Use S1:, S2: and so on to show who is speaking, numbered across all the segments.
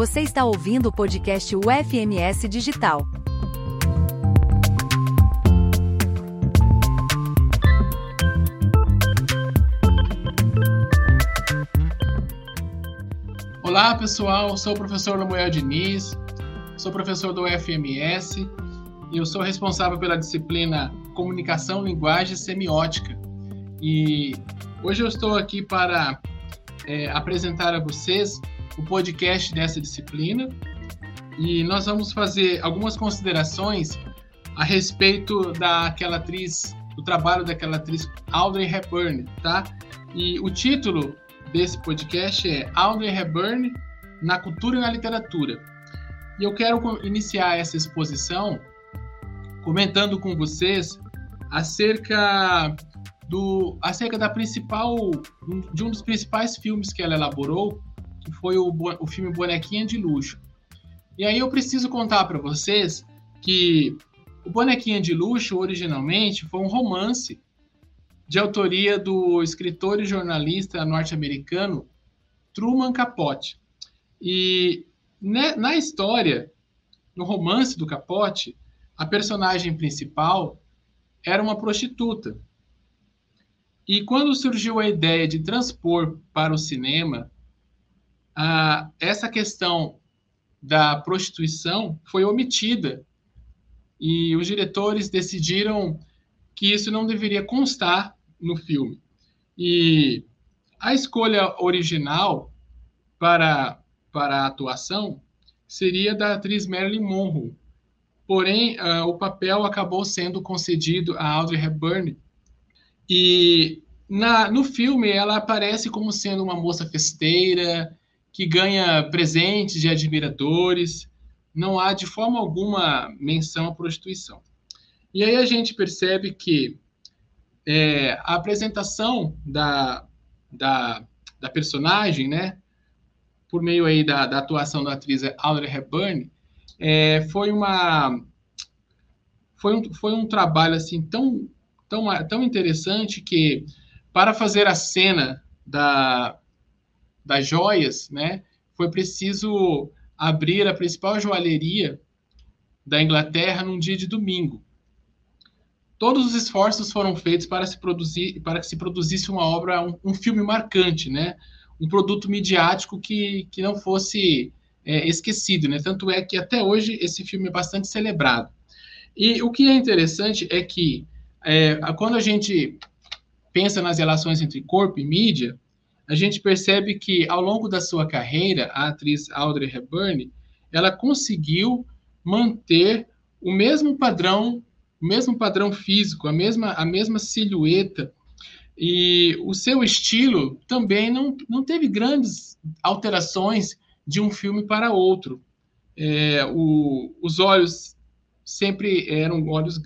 S1: Você está ouvindo o podcast UFMS Digital.
S2: Olá, pessoal. Sou o professor Lamuel Diniz, sou professor do UFMS e eu sou responsável pela disciplina Comunicação, Linguagem e Semiótica. E hoje eu estou aqui para é, apresentar a vocês o podcast dessa disciplina e nós vamos fazer algumas considerações a respeito daquela atriz, do trabalho daquela atriz Audrey Hepburn, tá? E o título desse podcast é Audrey Hepburn na cultura e na literatura. E eu quero iniciar essa exposição comentando com vocês acerca do acerca da principal de um dos principais filmes que ela elaborou, que foi o, o filme Bonequinha de Luxo. E aí eu preciso contar para vocês que o Bonequinha de Luxo originalmente foi um romance de autoria do escritor e jornalista norte-americano Truman Capote. E né, na história, no romance do Capote, a personagem principal era uma prostituta. E quando surgiu a ideia de transpor para o cinema, ah, essa questão da prostituição foi omitida e os diretores decidiram que isso não deveria constar no filme. E a escolha original para, para a atuação seria da atriz Marilyn Monroe, Porém, uh, o papel acabou sendo concedido a Audrey Hepburn. E na, no filme ela aparece como sendo uma moça festeira, que ganha presentes de admiradores. Não há de forma alguma menção à prostituição. E aí a gente percebe que é, a apresentação da, da, da, personagem, né, por meio aí da, da atuação da atriz Audrey Hepburn, é, foi uma foi um, foi um trabalho assim tão, tão, tão interessante que para fazer a cena da, das joias, né, foi preciso abrir a principal joalheria da Inglaterra num dia de domingo. Todos os esforços foram feitos para se produzir, para que se produzisse uma obra, um, um filme marcante, né, um produto midiático que, que não fosse é, esquecido, né? Tanto é que até hoje esse filme é bastante celebrado. E o que é interessante é que é, quando a gente pensa nas relações entre corpo e mídia, a gente percebe que ao longo da sua carreira, a atriz Audrey Hepburn, ela conseguiu manter o mesmo padrão, o mesmo padrão físico, a mesma, a mesma silhueta, e o seu estilo também não, não teve grandes alterações de um filme para outro. É, o, os olhos sempre eram olhos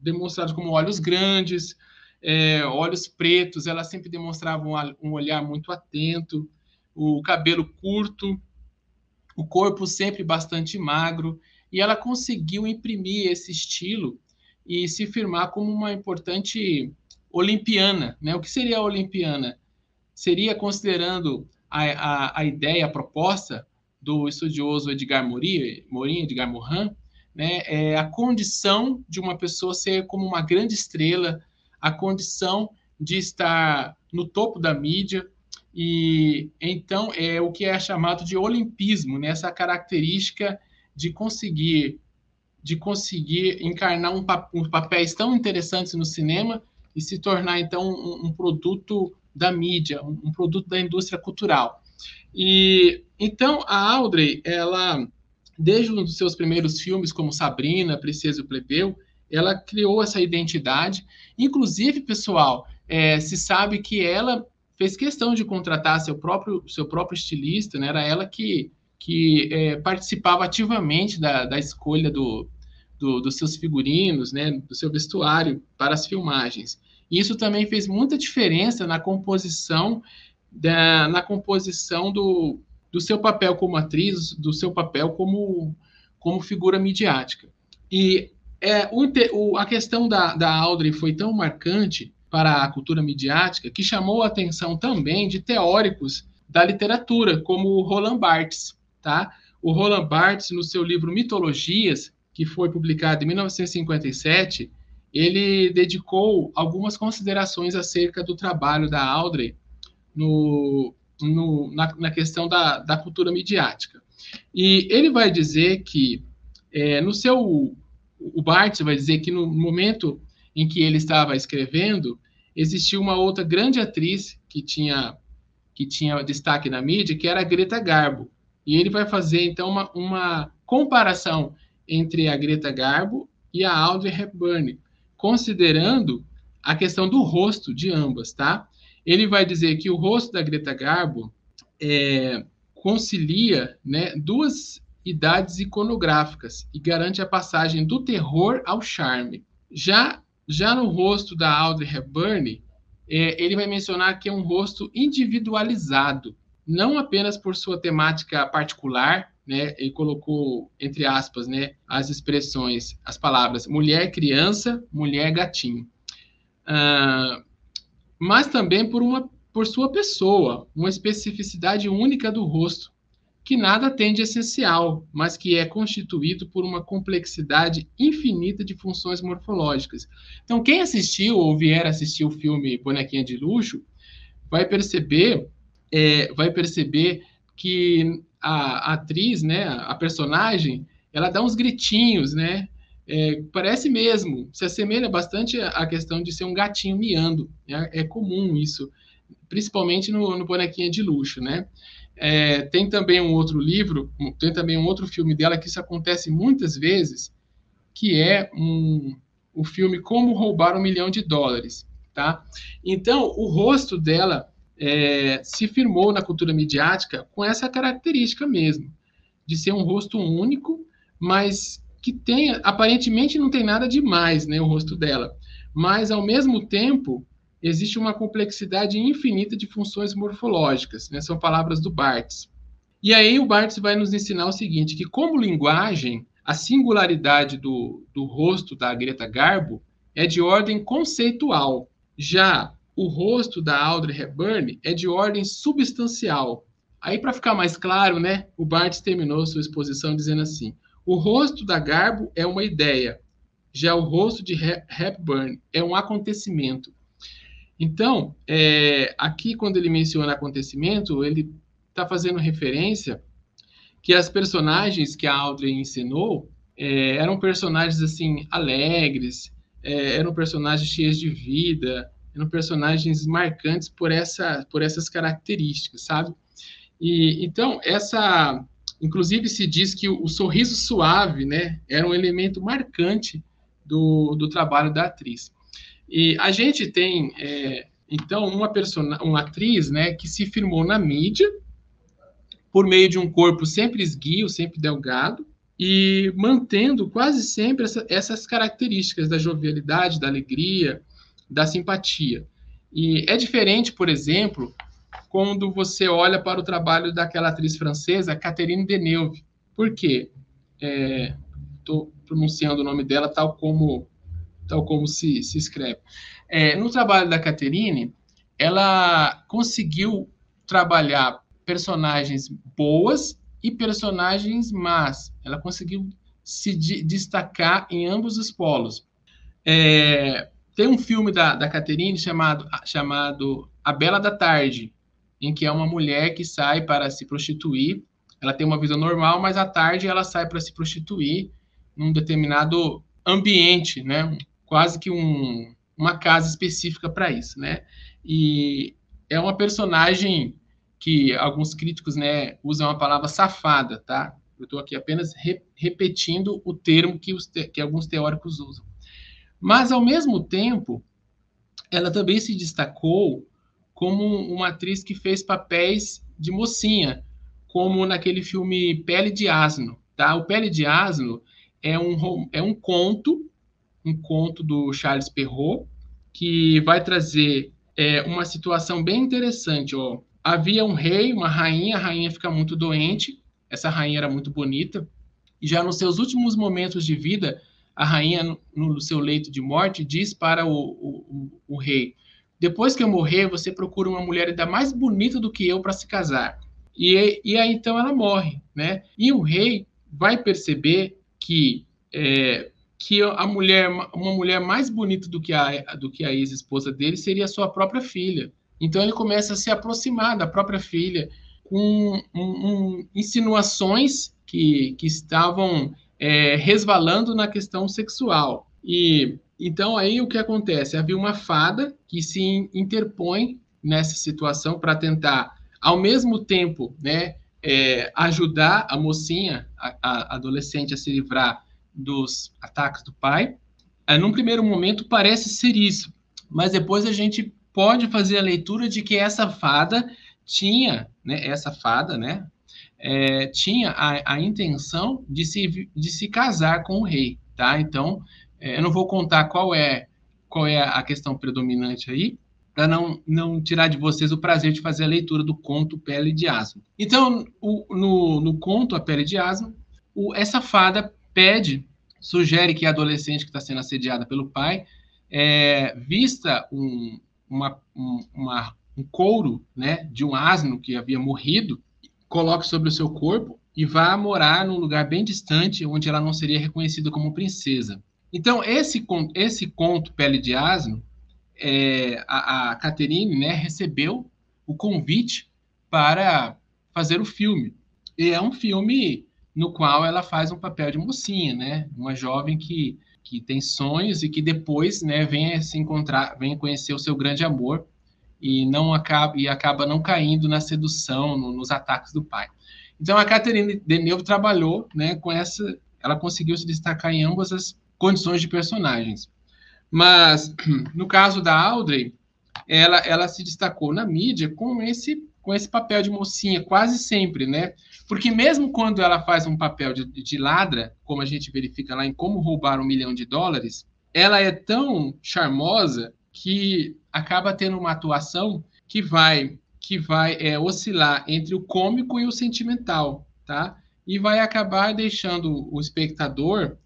S2: demonstrados como olhos grandes, é, olhos pretos, ela sempre demonstrava um, um olhar muito atento, o cabelo curto, o corpo sempre bastante magro, e ela conseguiu imprimir esse estilo e se firmar como uma importante olimpiana. Né? O que seria a olimpiana? Seria considerando a, a, a ideia, a proposta do estudioso Edgar Morin, Edgar Morin, né, é a condição de uma pessoa ser como uma grande estrela, a condição de estar no topo da mídia, e então é o que é chamado de olimpismo, né, essa característica de conseguir de conseguir encarnar um, um papéis tão interessantes no cinema e se tornar então um, um produto da mídia, um, um produto da indústria cultural. E então a Audrey, ela desde um dos seus primeiros filmes, como Sabrina, Princesa e o Plebeu, ela criou essa identidade. Inclusive, pessoal, é, se sabe que ela fez questão de contratar seu próprio, seu próprio estilista, né? Era ela que, que é, participava ativamente da, da escolha do, do, dos seus figurinos, né? Do seu vestuário para as filmagens. Isso também fez muita diferença na composição da, na composição do, do seu papel como atriz, do seu papel como, como figura midiática. E é, o, o, a questão da, da Audrey foi tão marcante para a cultura midiática que chamou a atenção também de teóricos da literatura, como Roland Barthes. Tá? o Roland Barthes, no seu livro Mitologias, que foi publicado em 1957, ele dedicou algumas considerações acerca do trabalho da Audrey no, no, na, na, questão da, da, cultura midiática. E ele vai dizer que, é, no seu. O Barthes vai dizer que no momento em que ele estava escrevendo, existia uma outra grande atriz que tinha, que tinha destaque na mídia, que era a Greta Garbo. E ele vai fazer, então, uma, uma comparação entre a Greta Garbo e a Audrey Hepburn, considerando a questão do rosto de ambas, tá? Ele vai dizer que o rosto da Greta Garbo é, concilia né, duas idades iconográficas e garante a passagem do terror ao charme. Já, já no rosto da Audrey Hepburn, é, ele vai mencionar que é um rosto individualizado, não apenas por sua temática particular, né, ele colocou entre aspas, né, as expressões, as palavras mulher criança, mulher gatinho, uh, mas também por uma por sua pessoa, uma especificidade única do rosto, que nada tem de essencial, mas que é constituído por uma complexidade infinita de funções morfológicas. Então, quem assistiu ou vier assistir o filme Bonequinha de Luxo vai perceber, é, vai perceber que a, a, atriz, né, a personagem, ela dá uns gritinhos, né? É, parece mesmo, se assemelha bastante à questão de ser um gatinho miando. Né? É comum isso, principalmente no, no bonequinha de luxo, né? É, tem também um outro livro, tem também um outro filme dela que isso acontece muitas vezes, que é um, o filme Como Roubar um Milhão de Dólares, tá? Então, o rosto dela é, se firmou na cultura midiática com essa característica mesmo, de ser um rosto único, mas que tem, aparentemente não tem nada demais, né, o rosto dela, mas ao mesmo tempo existe uma complexidade infinita de funções morfológicas, né, são palavras do Barthes. E aí o Barthes vai nos ensinar o seguinte, que como linguagem, a singularidade do, do rosto da Greta Garbo é de ordem conceitual, já o rosto da Audrey Hepburn é de ordem substancial. Aí, para ficar mais claro, né, o Barthes terminou sua exposição dizendo assim: o rosto da Garbo é uma ideia, já o rosto de Hepburn é um acontecimento. Então, é, aqui, quando ele menciona acontecimento, ele está fazendo referência que as personagens que a Audrey ensinou é, eram personagens assim alegres, é, eram personagens cheias de vida, eram personagens marcantes por, essa, por essas características, sabe? E então essa, inclusive se diz que o, o sorriso suave, né, era um elemento marcante do, do trabalho da atriz. E a gente tem é, então uma persona, uma atriz, né, que se firmou na mídia por meio de um corpo sempre esguio, sempre delgado, e mantendo quase sempre essa, essas características da jovialidade, da alegria, da simpatia. E é diferente, por exemplo, quando você olha para o trabalho daquela atriz francesa, Catherine Deneuve. Por quê? Estou é, pronunciando o nome dela tal como, tal como se, se escreve. É, no trabalho da Catherine, ela conseguiu trabalhar personagens boas e personagens más. Ela conseguiu se destacar em ambos os polos. É, tem um filme da, da Catherine chamado, chamado A Bela da Tarde, em que é uma mulher que sai para se prostituir. Ela tem uma vida normal, mas à tarde ela sai para se prostituir num determinado ambiente, né? Quase que um, uma casa específica para isso, né? E é uma personagem que alguns críticos, né, usam a palavra safada, tá? Eu estou aqui apenas re repetindo o termo que, os te que alguns teóricos usam. Mas, ao mesmo tempo, ela também se destacou como uma atriz que fez papéis de mocinha, como naquele filme Pele de Asno. Tá? O Pele de Asno é um, é um conto, um conto do Charles Perrault, que vai trazer é, uma situação bem interessante. Ó. Havia um rei, uma rainha, a rainha fica muito doente, essa rainha era muito bonita, e já nos seus últimos momentos de vida, a rainha, no seu leito de morte, diz para o, o, o rei: Depois que eu morrer, você procura uma mulher ainda mais bonita do que eu para se casar. E, e aí então ela morre, né? E o rei vai perceber que é, que a mulher, uma mulher mais bonita do que a, do que a ex-esposa dele seria a sua própria filha. Então ele começa a se aproximar da própria filha com um, um, insinuações que, que estavam é, resvalando na questão sexual. E então aí o que acontece? Havia uma fada que se interpõe nessa situação para tentar, ao mesmo tempo, né, é, ajudar a mocinha, a, a adolescente, a se livrar dos ataques do pai. É, num primeiro momento parece ser isso, mas depois a gente pode fazer a leitura de que essa fada tinha, né, essa fada, né, é, tinha a, a, intenção de se, de se casar com o rei, tá? Então, é, eu não vou contar qual é qual é a questão predominante aí, para não, não tirar de vocês o prazer de fazer a leitura do conto Pele de Asno. Então, o, no, no conto A Pele de Asno, o, essa fada pede, sugere que a adolescente que está sendo assediada pelo pai é, vista um, uma, um, uma, um couro né, de um asno que havia morrido, coloque sobre o seu corpo e vá morar num lugar bem distante, onde ela não seria reconhecida como princesa. Então, esse, esse conto Pele de Asno, é, a, a Catherine né, recebeu o convite para fazer o filme. E é um filme no qual ela faz um papel de mocinha, né? Uma jovem que, que tem sonhos e que depois, né, vem se encontrar, vem conhecer o seu grande amor e não acaba e acaba não caindo na sedução, no, nos ataques do pai. Então a Catherine Deneuve trabalhou, né, com essa, ela conseguiu se destacar em ambas as condições de personagens. Mas no caso da Audrey, ela, ela se destacou na mídia com esse com esse papel de mocinha quase sempre, né? Porque mesmo quando ela faz um papel de, de ladra, como a gente verifica lá em Como Roubar um Milhão de Dólares, ela é tão charmosa que acaba tendo uma atuação que vai que vai é, oscilar entre o cômico e o sentimental, tá? E vai acabar deixando o espectador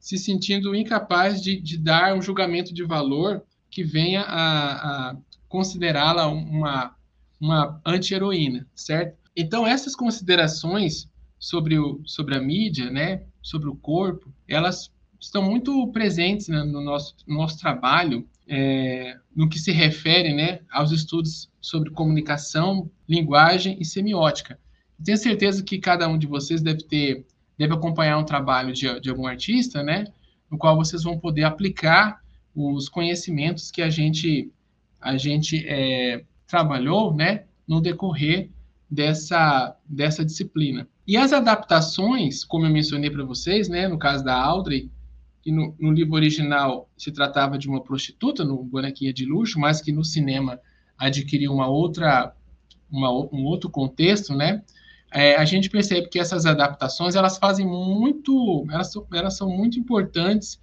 S2: se sentindo incapaz de, de dar um julgamento de valor que venha a, a considerá-la uma uma anti-heroína, certo? Então, essas considerações sobre, o, sobre a mídia, né, sobre o corpo, elas estão muito presentes né, no, nosso, no nosso trabalho, é, no que se refere né, aos estudos sobre comunicação, linguagem e semiótica. Tenho certeza que cada um de vocês deve ter, deve acompanhar um trabalho de, de algum artista, né, no qual vocês vão poder aplicar os conhecimentos que a gente, a gente é, trabalhou, né, no decorrer dessa, dessa disciplina. E as adaptações, como eu mencionei para vocês, né, no caso da Audrey, que no, no, livro original se tratava de uma prostituta, no Bonequinha de Luxo, mas que no cinema adquiriu uma outra, uma, um outro contexto, né? É, a gente percebe que essas adaptações elas fazem muito, elas, elas são muito importantes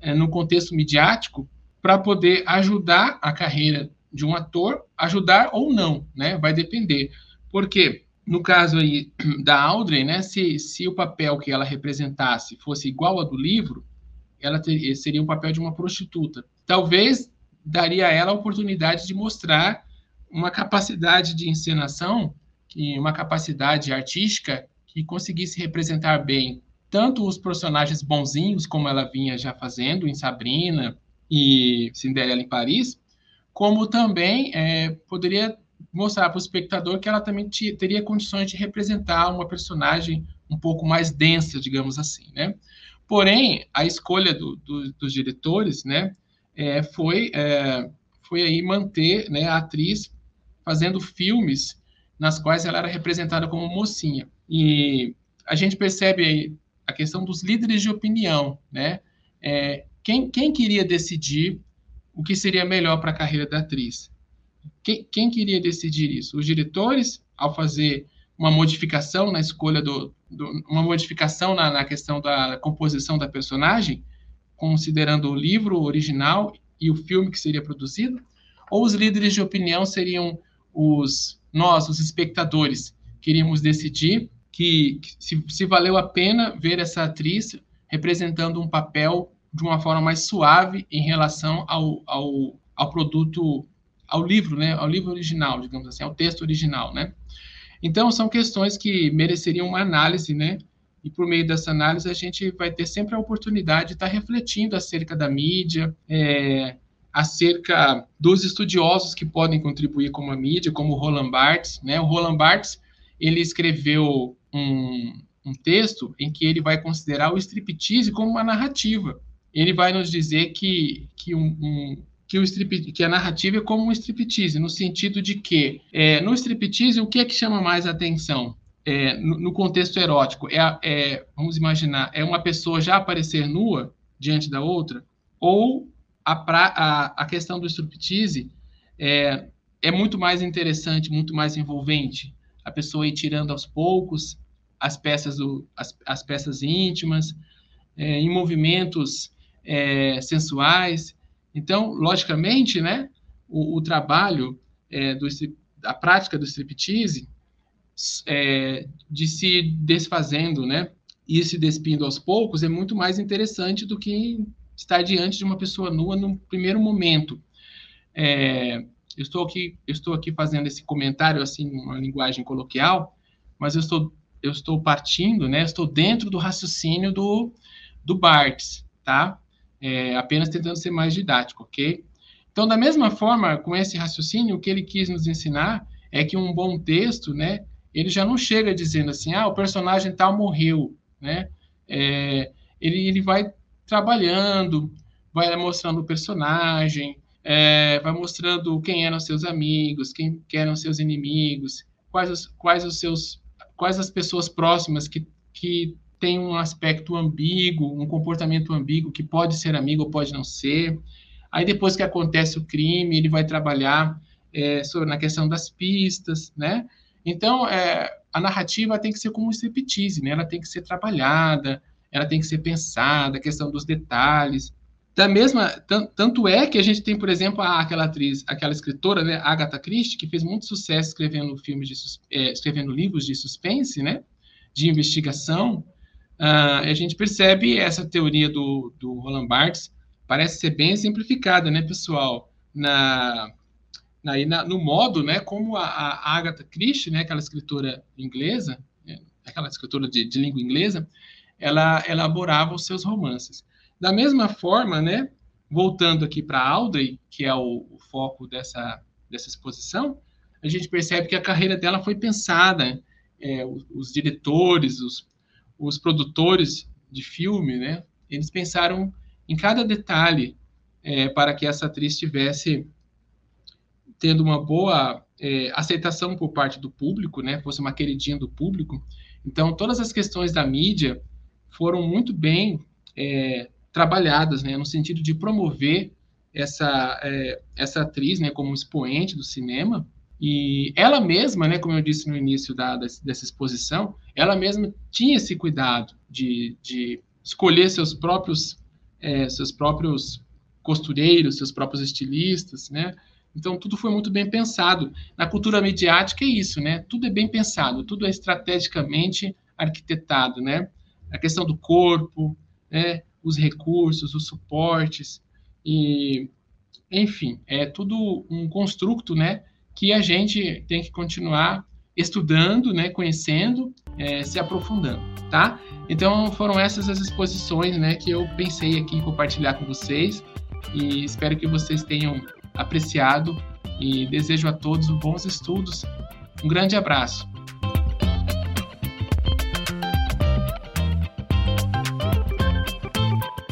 S2: é, no contexto midiático para poder ajudar a carreira de um ator ajudar ou não, né? Vai depender. Porque no caso aí da Audrey, né, se, se o papel que ela representasse fosse igual ao do livro, ela ter, seria um papel de uma prostituta. Talvez daria a ela a oportunidade de mostrar uma capacidade de encenação, que uma capacidade artística que conseguisse representar bem tanto os personagens bonzinhos, como ela vinha já fazendo em Sabrina e Cinderela em Paris, como também é, poderia mostrar para o espectador que ela também teria condições de representar uma personagem um pouco mais densa, digamos assim, né? Porém, a escolha do, do, dos diretores, né, é, foi, é, foi aí manter né, a atriz fazendo filmes nas quais ela era representada como mocinha. E a gente percebe aí a questão dos líderes de opinião, né? É, quem, quem queria decidir o que seria melhor para a carreira da atriz. Quem, quem, queria decidir isso? Os diretores, ao fazer uma modificação na escolha do, do uma modificação na, na, questão da composição da personagem, considerando o livro original e o filme que seria produzido, ou os líderes de opinião seriam os nós, os espectadores, queríamos decidir que, que se, se valeu a pena ver essa atriz representando um papel de uma forma mais suave em relação ao, ao, ao produto, ao livro, né, ao livro original, digamos assim, ao texto original, né. Então, são questões que mereceriam uma análise, né? E por meio dessa análise, a gente vai ter sempre a oportunidade de estar refletindo acerca da mídia, é, acerca dos estudiosos que podem contribuir com a mídia, como o Roland Barthes. Né? O Roland Barthes ele escreveu um, um texto em que ele vai considerar o striptease como uma narrativa. Ele vai nos dizer que, que um, um que, o strip, que a narrativa é como um striptease, no sentido de que, é, no striptease, o que é que chama mais atenção? É, no, no, contexto erótico, é, é, vamos imaginar, é uma pessoa já aparecer nua diante da outra, ou a, pra, a, a questão do striptease é, é muito mais interessante, muito mais envolvente. A pessoa ir tirando aos poucos as peças, do, as, as peças íntimas, é, em movimentos é, sensuais, então, logicamente, né, o, o trabalho é, do, a prática do striptease é, de se desfazendo, né, e se despindo aos poucos é muito mais interessante do que estar diante de uma pessoa nua no primeiro momento. É, eu estou aqui, eu estou aqui fazendo esse comentário assim, uma linguagem coloquial, mas eu estou, eu estou partindo, né? Estou dentro do raciocínio do do Barthes, tá? É, apenas tentando ser mais didático, ok? Então, da mesma forma, com esse raciocínio, o que ele quis nos ensinar é que um bom texto, né, ele já não chega dizendo assim, ah, o personagem tal morreu, né? É, ele, ele vai trabalhando, vai mostrando o personagem, é, vai mostrando quem eram seus amigos, quem, quem eram seus inimigos, quais os, quais os seus, quais as pessoas próximas que, que tem um aspecto ambíguo, um comportamento ambíguo, que pode ser amigo ou pode não ser. Aí, depois que acontece o crime, ele vai trabalhar é, sobre, na questão das pistas, né? Então, é, a narrativa tem que ser como um striptease, né? Ela tem que ser trabalhada, ela tem que ser pensada, a questão dos detalhes. Da mesma, tanto é que a gente tem, por exemplo, aquela atriz, aquela escritora, né, Agatha Christie, que fez muito sucesso escrevendo filmes de, é, escrevendo livros de suspense, né, de investigação, uh, a gente percebe essa teoria do, do Roland Barthes parece ser bem simplificada, né, pessoal? Na, na, na, no modo, né, como a, a Agatha Christie, né, aquela escritora inglesa, né, aquela escritora de, de língua inglesa, ela elaborava os seus romances. Da mesma forma, né, voltando aqui para Audrey, que é o, o, foco dessa, dessa exposição, a gente percebe que a carreira dela foi pensada, é, os, os, diretores, os, os produtores de filme, né, eles pensaram em cada detalhe é, para que essa atriz estivesse tendo uma boa é, aceitação por parte do público, né, fosse uma queridinha do público. Então, todas as questões da mídia foram muito bem é, trabalhadas, né, no sentido de promover essa, é, essa atriz, né, como expoente do cinema, e ela mesma, né, como eu disse no início da, dessa exposição, ela mesma tinha esse cuidado de, de escolher seus próprios, é, seus próprios costureiros, seus próprios estilistas, né? Então tudo foi muito bem pensado. Na cultura midiática é isso, né? Tudo é bem pensado, tudo é estrategicamente arquitetado, né? A questão do corpo, né? Os recursos, os suportes e, enfim, é tudo um construto, né? Que a gente tem que continuar estudando, né, conhecendo, é, se aprofundando, tá? Então foram essas as exposições, né, que eu pensei aqui em compartilhar com vocês e espero que vocês tenham apreciado e desejo a todos bons estudos. Um grande abraço.